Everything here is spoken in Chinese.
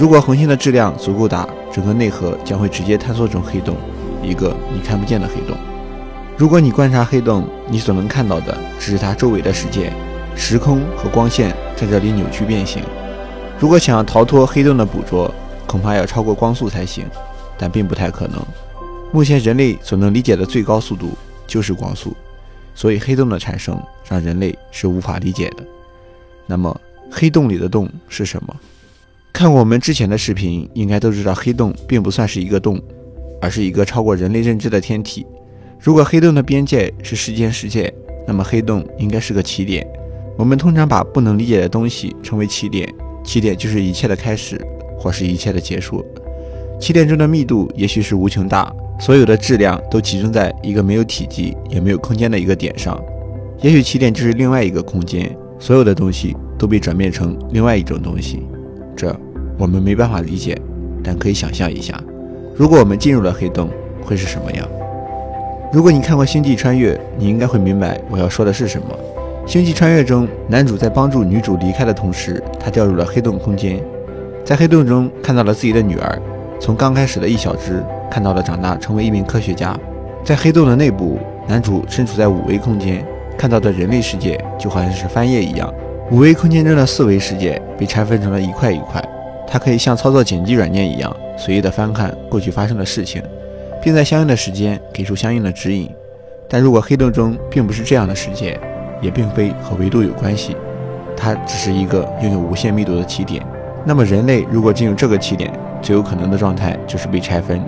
如果恒星的质量足够大，整个内核将会直接坍缩成黑洞，一个你看不见的黑洞。如果你观察黑洞，你所能看到的只是它周围的世界，时空和光线在这里扭曲变形。如果想要逃脱黑洞的捕捉，恐怕要超过光速才行，但并不太可能。目前人类所能理解的最高速度就是光速，所以黑洞的产生让人类是无法理解的。那么，黑洞里的洞是什么？看过我们之前的视频，应该都知道，黑洞并不算是一个洞，而是一个超过人类认知的天体。如果黑洞的边界是时间世界，那么黑洞应该是个起点。我们通常把不能理解的东西称为起点，起点就是一切的开始，或是一切的结束。起点中的密度也许是无穷大，所有的质量都集中在一个没有体积也没有空间的一个点上。也许起点就是另外一个空间，所有的东西都被转变成另外一种东西。这我们没办法理解，但可以想象一下，如果我们进入了黑洞，会是什么样？如果你看过《星际穿越》，你应该会明白我要说的是什么。《星际穿越》中，男主在帮助女主离开的同时，他掉入了黑洞空间，在黑洞中看到了自己的女儿，从刚开始的一小只看到了长大成为一名科学家。在黑洞的内部，男主身处在五维空间，看到的人类世界就好像是翻页一样，五维空间中的四维世界被拆分成了一块一块，它可以像操作剪辑软件一样随意的翻看过去发生的事情。并在相应的时间给出相应的指引。但如果黑洞中并不是这样的世界，也并非和维度有关系，它只是一个拥有无限密度的起点，那么人类如果进入这个起点，最有可能的状态就是被拆分，